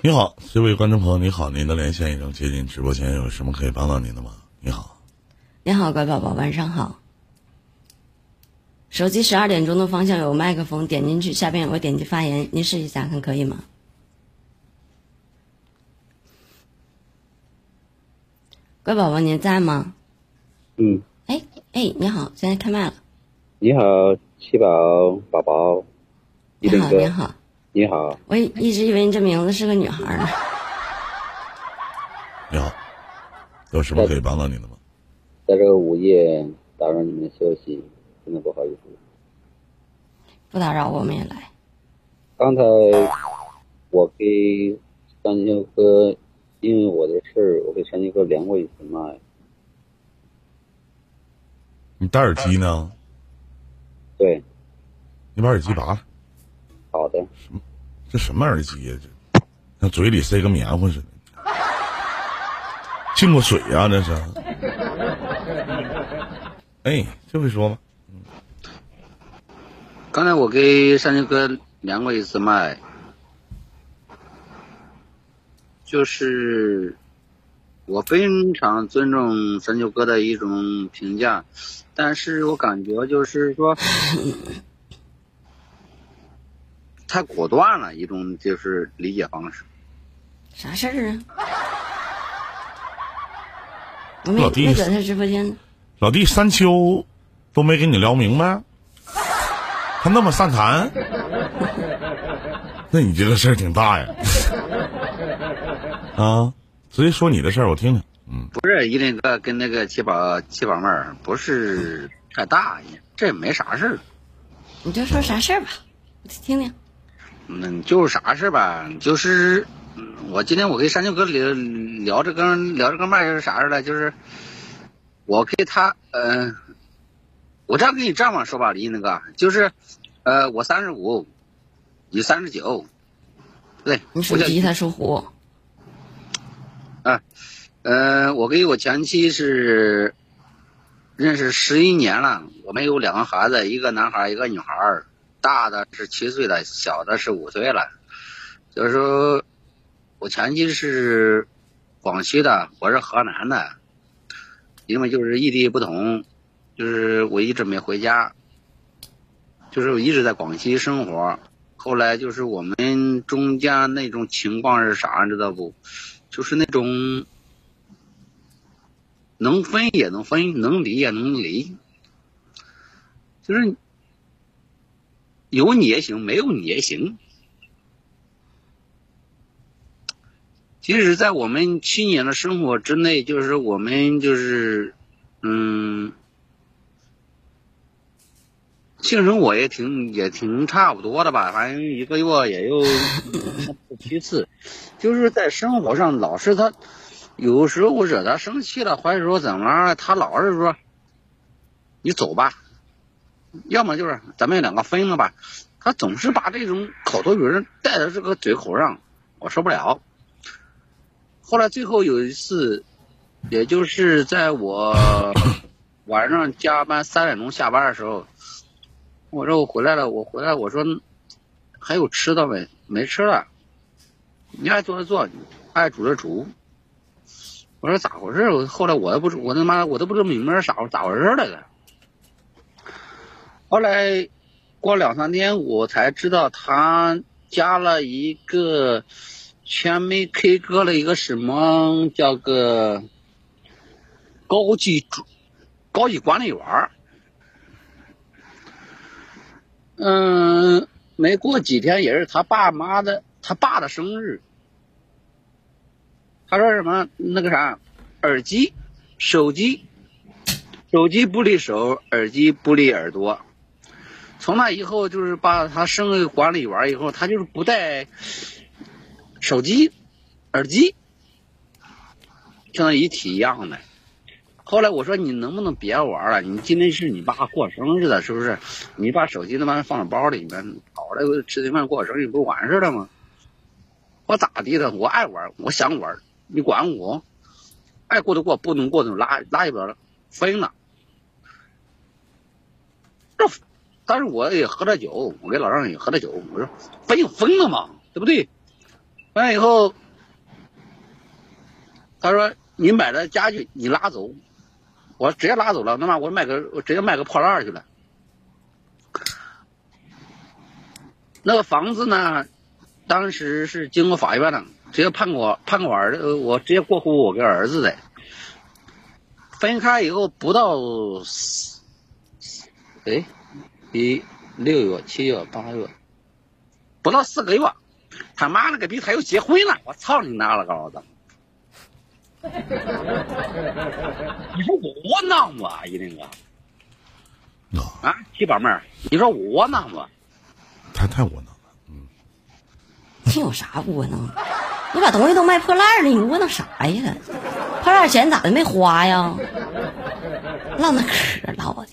你好，这位观众朋友，你好，您的连线已经接进直播间，有什么可以帮到您的吗？你好，你好，乖宝宝，晚上好。手机十二点钟的方向有麦克风，点进去，下边有个点击发言，您试一下看可以吗？乖宝宝，您在吗？嗯，哎哎，你好，现在开麦了。你好，七宝宝宝，你好，你好，你好。我一直以为你这名字是个女孩呢。你好，有什么可以帮到你的吗？在这个午夜打扰你们休息，真的不好意思。不打扰，我们也来。刚才我给三舅哥，因为我的事儿，我给三舅哥连过一次麦。你戴耳机呢？对。你把耳机拔了。好的。什么？这什么耳机呀？这，像嘴里塞个棉花似的。进过水呀？这是。哎，这会说吧。刚才我给山丘哥连过一次麦，就是我非常尊重山丘哥的一种评价，但是我感觉就是说太果断了，一种就是理解方式。啥事儿啊？我没没搁他直播间呢。老弟，山丘都没跟你聊明白。他那么善谈，那你这个事儿挺大呀！啊，直接说你的事儿，我听听。嗯，不是一林哥跟那个七宝七宝妹儿不是太大，这也没啥事儿。你就说啥事儿吧，我听听。嗯，就是啥事儿吧，就是我今天我跟山丘哥聊聊这个聊这个麦是啥事儿呢？就是我给他嗯。我这样跟你这样说吧，李那个就是，呃，我三十五，你三十九，对。你属鸡，他属虎。啊，呃，我跟我前妻是认识十一年了，我们有两个孩子，一个男孩，一个女孩，大的是七岁了，小的是五岁了。就是说，我前妻是广西的，我是河南的，因为就是异地不同。就是我一直没回家，就是我一直在广西生活。后来就是我们中间那种情况是啥，你知道不？就是那种能分也能分，能离也能离，就是有你也行，没有你也行。即使，在我们七年的生活之内，就是我们就是嗯。性生活也挺也挺差不多的吧，反正一个月也有 七次，就是在生活上老是他，有时候我惹他生气了，或者说怎么，他老是说你走吧，要么就是咱们两个分了吧，他总是把这种口头语带到这个嘴口上，我受不了。后来最后有一次，也就是在我晚上加班三点钟下班的时候。我说我回来了，我回来，我说还有吃的没？没吃了。你爱做的做，爱煮的煮。我说咋回事？我后来我都不，我他妈我都不知道明白是啥咋回事来着。后来过两三天，我才知道他加了一个全民 K 歌的一个什么叫个高级主高级管理员。嗯，没过几天也是他爸妈的他爸的生日。他说什么那个啥，耳机、手机，手机不离手，耳机不离耳朵。从那以后就是把他升为管理员以后，他就是不带手机、耳机，像一体一样的。后来我说你能不能别玩了？你今天是你爸过生日的，是不是？你把手机他妈放在包里面，跑来吃顿饭过生日不完事了吗？我咋地的？我爱玩，我想玩，你管我？爱过的过，不能过的拉拉一边了，分了。这，但是我也喝了酒，我给老丈人也喝了酒，我说分就分了嘛，对不对？完了以后，他说你买的家具你拉走，我直接拉走了，那么我卖个我直接卖个破烂去了。那个房子呢，当时是经过法院的，直接判我判我儿子，我直接过户我给儿子的。分开以后不到，哎，一六月、七月、八月，不到四个月，他妈了个逼，他又结婚了！我操你妈了个老子！你说我窝囊不？一林哥啊，啊，七宝妹儿，你说我窝囊不？他太窝囊了。嗯你有啥窝囊的？你把东西都卖破烂了，你窝囊啥呀？破烂钱咋的没花呀？唠那嗑唠的，不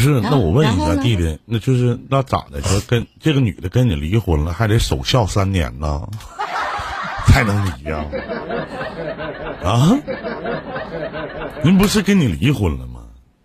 是，那我问一下弟弟，那就是那咋的？说跟这个女的跟你离婚了，还得守孝三年呢，才能离呀、啊？您不是跟你离婚了吗？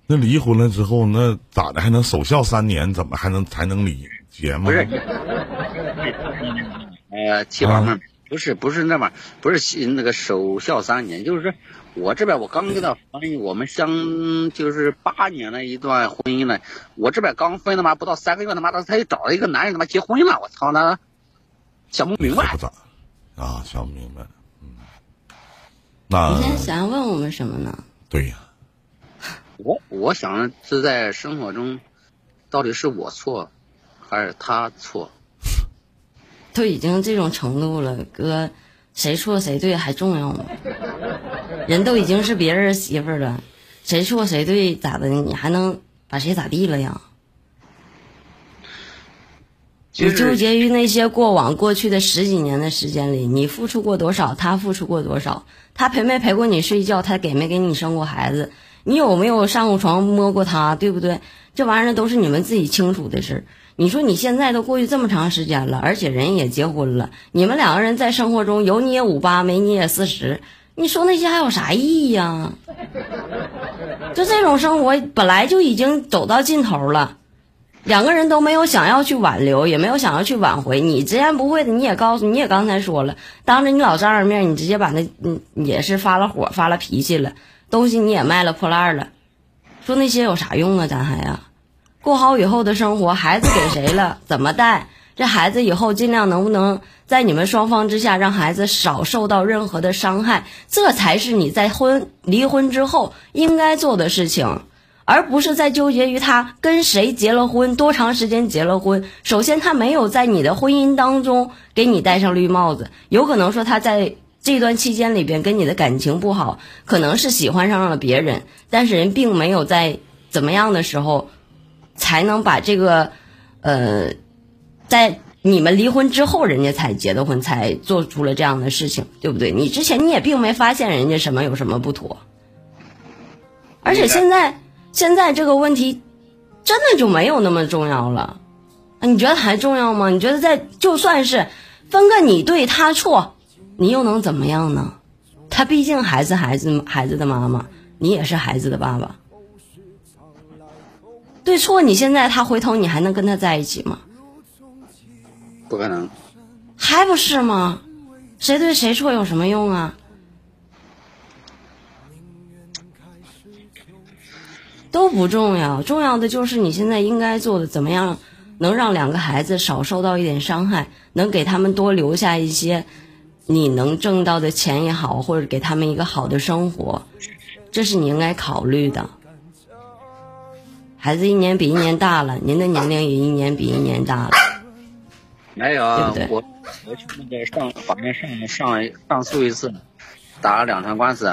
那离婚了之后，那咋的还能守孝三年？怎么还能才能离结吗不？是，呃，七宝妹儿，不是不是那么不是那个守孝三年，就是说我这边我刚跟他分，我们相就是八年的一段婚姻了，我这边刚分他妈不到三个月，他妈的他又找了一个男人他妈结婚了，我操他想不明白不。咋啊？想不明白。嗯，那你现在想要问我们什么呢？对呀、我我想是在生活中，到底是我错，还是他错？都已经这种程度了，哥，谁错谁对还重要吗？人都已经是别人媳妇儿了，谁错谁对咋的？你还能把谁咋地了呀？你纠结于那些过往过去的十几年的时间里，你付出过多少，他付出过多少，他陪没陪过你睡觉，他给没给你生过孩子，你有没有上过床摸过他，对不对？这玩意儿都是你们自己清楚的事儿。你说你现在都过去这么长时间了，而且人也结婚了，你们两个人在生活中有你也五八，没你也四十，你说那些还有啥意义呀？就这种生活本来就已经走到尽头了。两个人都没有想要去挽留，也没有想要去挽回。你直言不讳的，你也告诉，你也刚才说了，当着你老丈人面，你直接把那，嗯，也是发了火，发了脾气了，东西你也卖了破烂了，说那些有啥用啊？咱还呀，过好以后的生活，孩子给谁了，怎么带？这孩子以后尽量能不能在你们双方之下，让孩子少受到任何的伤害，这才是你在婚离婚之后应该做的事情。而不是在纠结于他跟谁结了婚，多长时间结了婚。首先，他没有在你的婚姻当中给你戴上绿帽子，有可能说他在这段期间里边跟你的感情不好，可能是喜欢上了别人，但是人并没有在怎么样的时候才能把这个，呃，在你们离婚之后，人家才结的婚，才做出了这样的事情，对不对？你之前你也并没发现人家什么有什么不妥，而且现在。现在这个问题真的就没有那么重要了，啊，你觉得还重要吗？你觉得在就算是分个你对他错，你又能怎么样呢？他毕竟还是孩子孩子的妈妈，你也是孩子的爸爸。对错，你现在他回头，你还能跟他在一起吗？不可能。还不是吗？谁对谁错有什么用啊？都不重要，重要的就是你现在应该做的，怎么样能让两个孩子少受到一点伤害，能给他们多留下一些你能挣到的钱也好，或者给他们一个好的生活，这是你应该考虑的。孩子一年比一年大了，您的年龄也一年比一年大了。没有，对对我我去那个上法院上上上诉一次，打了两场官司。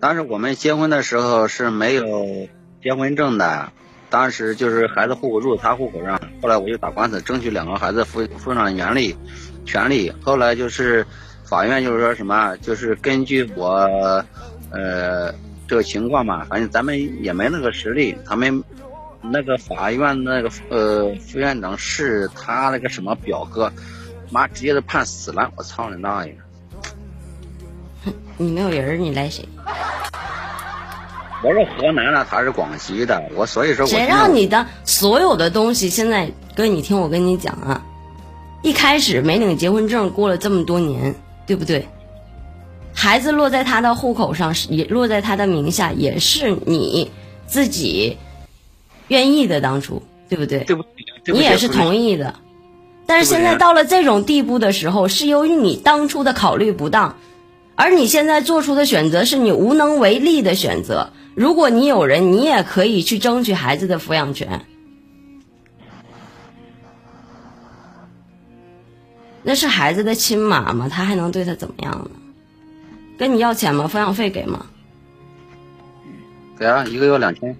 当时我们结婚的时候是没有结婚证的，当时就是孩子户口入他户口上。后来我就打官司，争取两个孩子负负上权利权利。后来就是法院就是说什么，就是根据我呃这个情况嘛，反正咱们也没那个实力，他们。那个法院那个呃副院长是他那个什么表哥，妈直接都判死了！我操你大爷！你没有人，你赖谁？我是河南的，他是广西的，我所以说我谁让你的所有的东西现在哥，你听我跟你讲啊，一开始没领结婚证，过了这么多年，对不对？孩子落在他的户口上，也落在他的名下，也是你自己愿意的，当初对不对？对不？你也是同意的。但是现在到了这种地步的时候，是由于你当初的考虑不当，而你现在做出的选择是你无能为力的选择。如果你有人，你也可以去争取孩子的抚养权。那是孩子的亲妈吗，他还能对他怎么样呢？跟你要钱吗？抚养费给吗？给啊，一个月两千。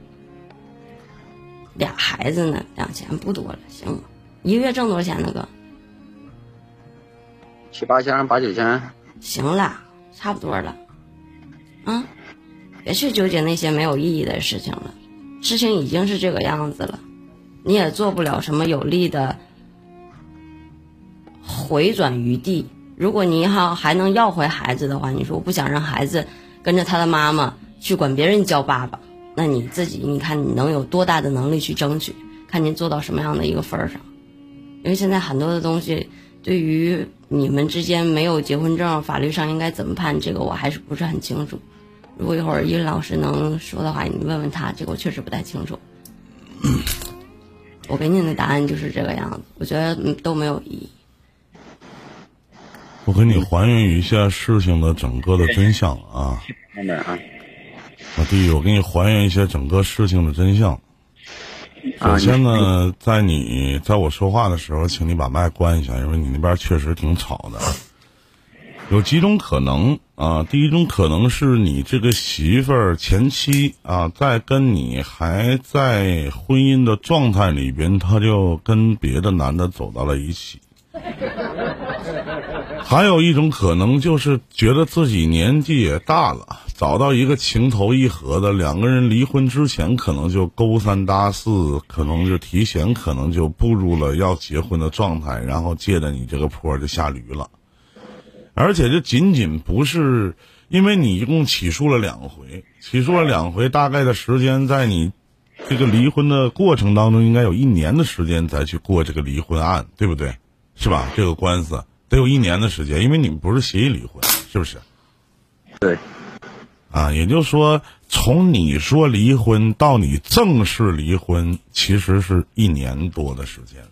俩孩子呢，两千不多了，行。一个月挣多少钱呢？哥？七八千，八九千。行了，差不多了。啊，别去纠结那些没有意义的事情了。事情已经是这个样子了，你也做不了什么有利的。回转余地，如果你要还能要回孩子的话，你说我不想让孩子跟着他的妈妈去管别人叫爸爸，那你自己你看你能有多大的能力去争取？看您做到什么样的一个份儿上？因为现在很多的东西，对于你们之间没有结婚证，法律上应该怎么判？这个我还是不是很清楚。如果一会儿伊老师能说的话，你问问他，这个我确实不太清楚。我给你的答案就是这个样子，我觉得都没有意义。我给你还原一下事情的整个的真相啊！老弟，我给你还原一下整个事情的真相。首先呢，在你在我说话的时候，请你把麦关一下，因为你那边确实挺吵的。有几种可能啊，第一种可能是你这个媳妇儿前妻啊，在跟你还在婚姻的状态里边，她就跟别的男的走到了一起。还有一种可能，就是觉得自己年纪也大了，找到一个情投意合的，两个人离婚之前可能就勾三搭四，可能就提前，可能就步入了要结婚的状态，然后借着你这个坡就下驴了。而且这仅仅不是因为你一共起诉了两回，起诉了两回，大概的时间在你这个离婚的过程当中，应该有一年的时间再去过这个离婚案，对不对？是吧？这个官司。得有一年的时间，因为你们不是协议离婚，是不是？对。啊，也就是说，从你说离婚到你正式离婚，其实是一年多的时间。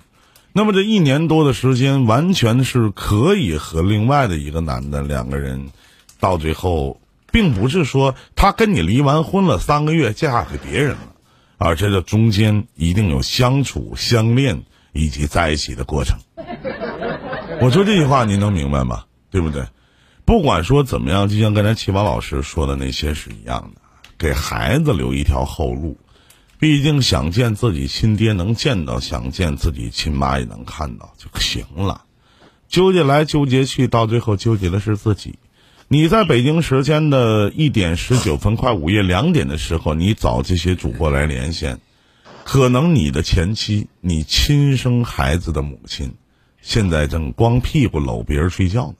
那么这一年多的时间，完全是可以和另外的一个男的两个人，到最后，并不是说他跟你离完婚了三个月嫁给别人了，而这个中间一定有相处、相恋以及在一起的过程。我说这句话您能明白吗？对不对？不管说怎么样，就像刚才齐宝老师说的那些是一样的，给孩子留一条后路。毕竟想见自己亲爹能见到，想见自己亲妈也能看到就行了。纠结来纠结去，到最后纠结的是自己。你在北京时间的一点十九分，快午夜两点的时候，你找这些主播来连线，可能你的前妻，你亲生孩子的母亲。现在正光屁股搂别人睡觉呢，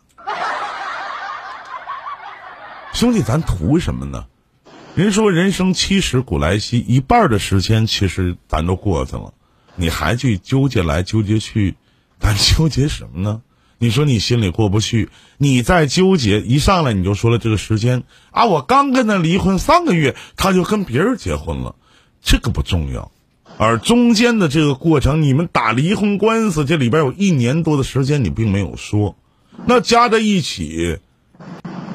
兄弟，咱图什么呢？人说人生七十古来稀，一半的时间其实咱都过去了，你还去纠结来纠结去，咱纠结什么呢？你说你心里过不去，你在纠结，一上来你就说了这个时间啊，我刚跟他离婚三个月，他就跟别人结婚了，这个不重要。而中间的这个过程，你们打离婚官司，这里边有一年多的时间，你并没有说，那加在一起，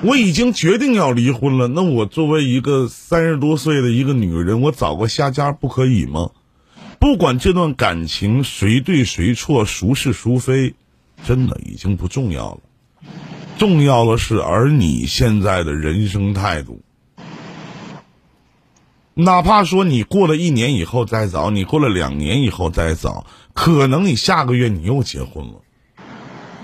我已经决定要离婚了。那我作为一个三十多岁的一个女人，我找个下家不可以吗？不管这段感情谁对谁错，孰是孰非，真的已经不重要了。重要的是，而你现在的人生态度。哪怕说你过了一年以后再找，你过了两年以后再找，可能你下个月你又结婚了。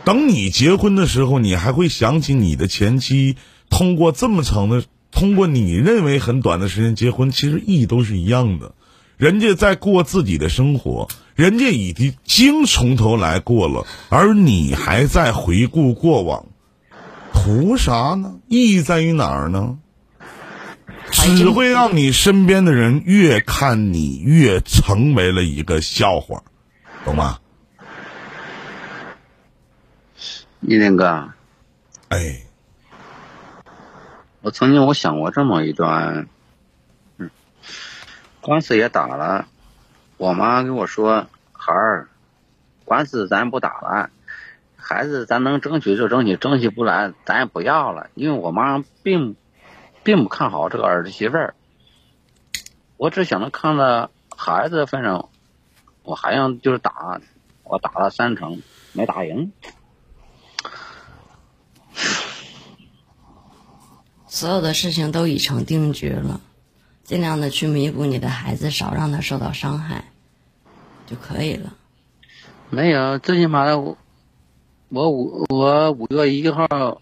等你结婚的时候，你还会想起你的前妻，通过这么长的，通过你认为很短的时间结婚，其实意义都是一样的。人家在过自己的生活，人家已经从头来过了，而你还在回顾过往，图啥呢？意义在于哪儿呢？只会让你身边的人越看你越成为了一个笑话，懂吗？一林哥，哎，我曾经我想过这么一段，嗯，官司也打了，我妈跟我说，孩儿，官司咱不打了，孩子咱能争取就争取，争取不来咱也不要了，因为我妈并并不看好这个儿子媳妇儿，我只想着看在孩子的份上，我还想就是打，我打了三成没打赢。所有的事情都已成定局了，尽量的去弥补你的孩子，少让他受到伤害，就可以了。没有，最起码的我，我五我五月一号，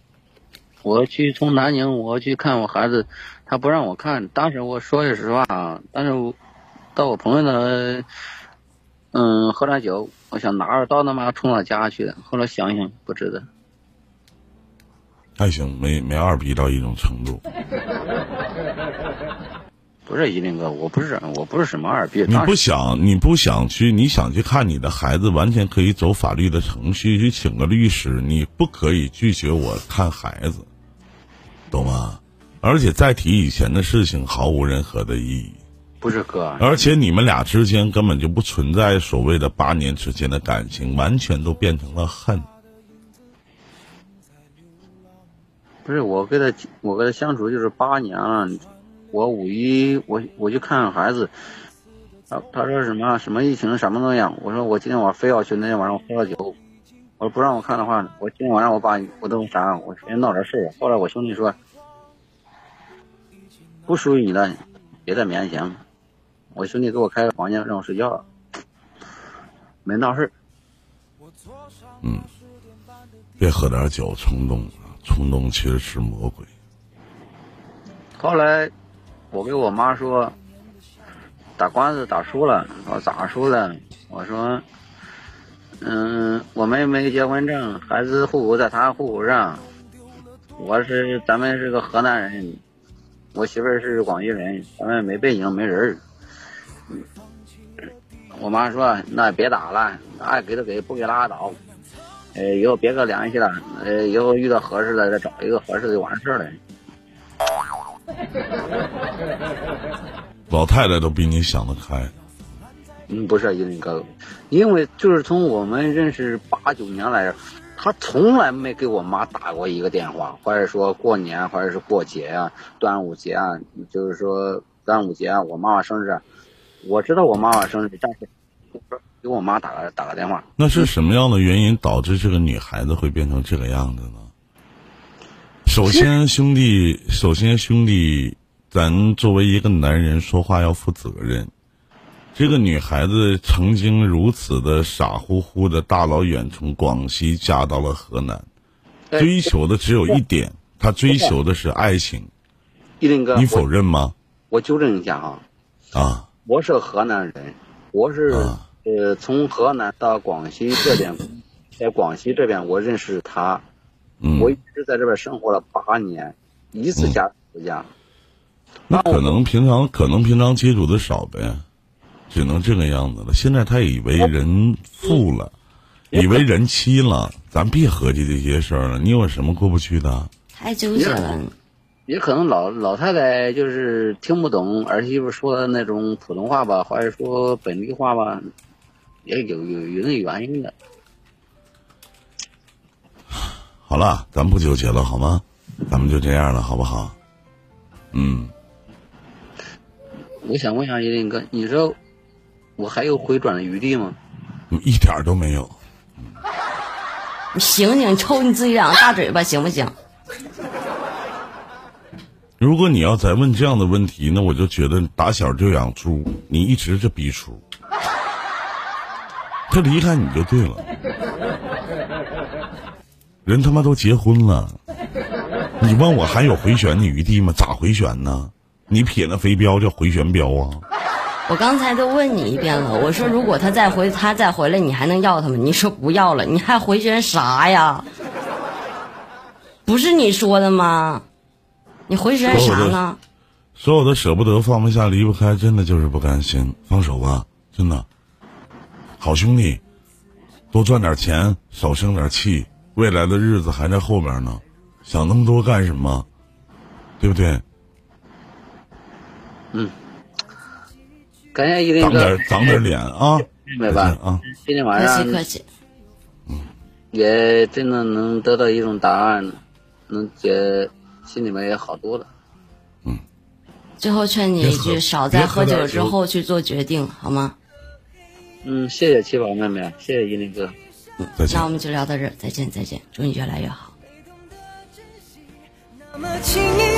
我去从南宁我去看我孩子，他不让我看。当时我说句实话啊，但是我到我朋友那，嗯，喝点酒，我想拿着刀他妈冲他家去的。后来想想不值得。还行，没没二逼到一种程度。不是一林哥，我不是我不是什么二逼。你不想你不想去，你想去看你的孩子，完全可以走法律的程序去请个律师。你不可以拒绝我看孩子，懂吗？而且再提以前的事情，毫无任何的意义。不是哥，而且你们俩之间根本就不存在所谓的八年之间的感情，完全都变成了恨。不是我跟他，我跟他相处就是八年了。我五一我我去看孩子，他他说什么什么疫情什么东西？我说我今天晚上非要去那天晚上我喝了酒，我说不让我看的话，我今天晚上我把你我都啥？我先闹点事儿。后来我兄弟说，不属于你的，别再勉强。我兄弟给我开个房间让我睡觉，没闹事儿。嗯，别喝点酒冲动。冲动其实是魔鬼。后来，我给我妈说，打官司打输了。我咋输了？我说，嗯，我们没结婚证，孩子户口在她户口上。我是咱们是个河南人，我媳妇儿是广西人，咱们没背景没人儿。我妈说，那别打了，爱给就给，不给拉倒。呃，以后别搁联系了。呃，以后遇到合适的再找一个合适的就完事儿了。老太太都比你想得开。嗯，不是因为哥，因为就是从我们认识八九年来，他从来没给我妈打过一个电话，或者说过年，或者是过节啊，端午节啊，就是说端午节啊，我妈妈生日，我知道我妈妈生日，但是。给我妈打个打个电话。那是什么样的原因导致这个女孩子会变成这个样子呢？首先，兄弟，首先兄弟，咱作为一个男人说话要负责任。这个女孩子曾经如此的傻乎乎的，大老远从广西嫁到了河南，追求的只有一点，她追求的是爱情。一林哥，你否认吗？我纠正一下啊。啊。我是河南人，我是。呃，从河南到广西这边，在广西这边，我认识他，嗯我一直在这边生活了八年，一次家回家。那可能平常可能平常接触的少呗，只能这个样子了。现在他以为人富了，以为人妻了，咱别合计这些事儿了。你有什么过不去的？太纠结了。也可能老老太太就是听不懂儿媳妇说的那种普通话吧，或者说本地话吧。也有有有那原因的。好了，咱不纠结了，好吗？咱们就这样了，好不好？嗯。我想问一下叶林哥，你说我还有回转的余地吗？一点都没有。你醒醒，抽你自己两个大嘴巴，行不行？如果你要再问这样的问题，那我就觉得打小就养猪，你一直是逼出。他离开你就对了，人他妈都结婚了，你问我还有回旋的余地吗？咋回旋呢？你撇那飞镖叫回旋镖啊？我刚才都问你一遍了，我说如果他再回，他再回来，你还能要他吗？你说不要了，你还回旋啥呀？不是你说的吗？你回旋啥呢？所有的舍不得、放不下、离不开，真的就是不甘心。放手吧，真的。好兄弟，多赚点钱，少生点气，未来的日子还在后边呢，想那么多干什么？对不对？嗯，感谢一林长点哥，长点脸啊！妹吧，啊，今天晚客上气客气。也真的能得到一种答案，能解心里面也好多了。嗯最后劝你一句，少在喝喝酒之后去做决定，好吗？嗯，谢谢七宝妹妹，谢谢依林哥。再见那我。们就聊到这儿，再见再见，祝你越来越好。那么轻易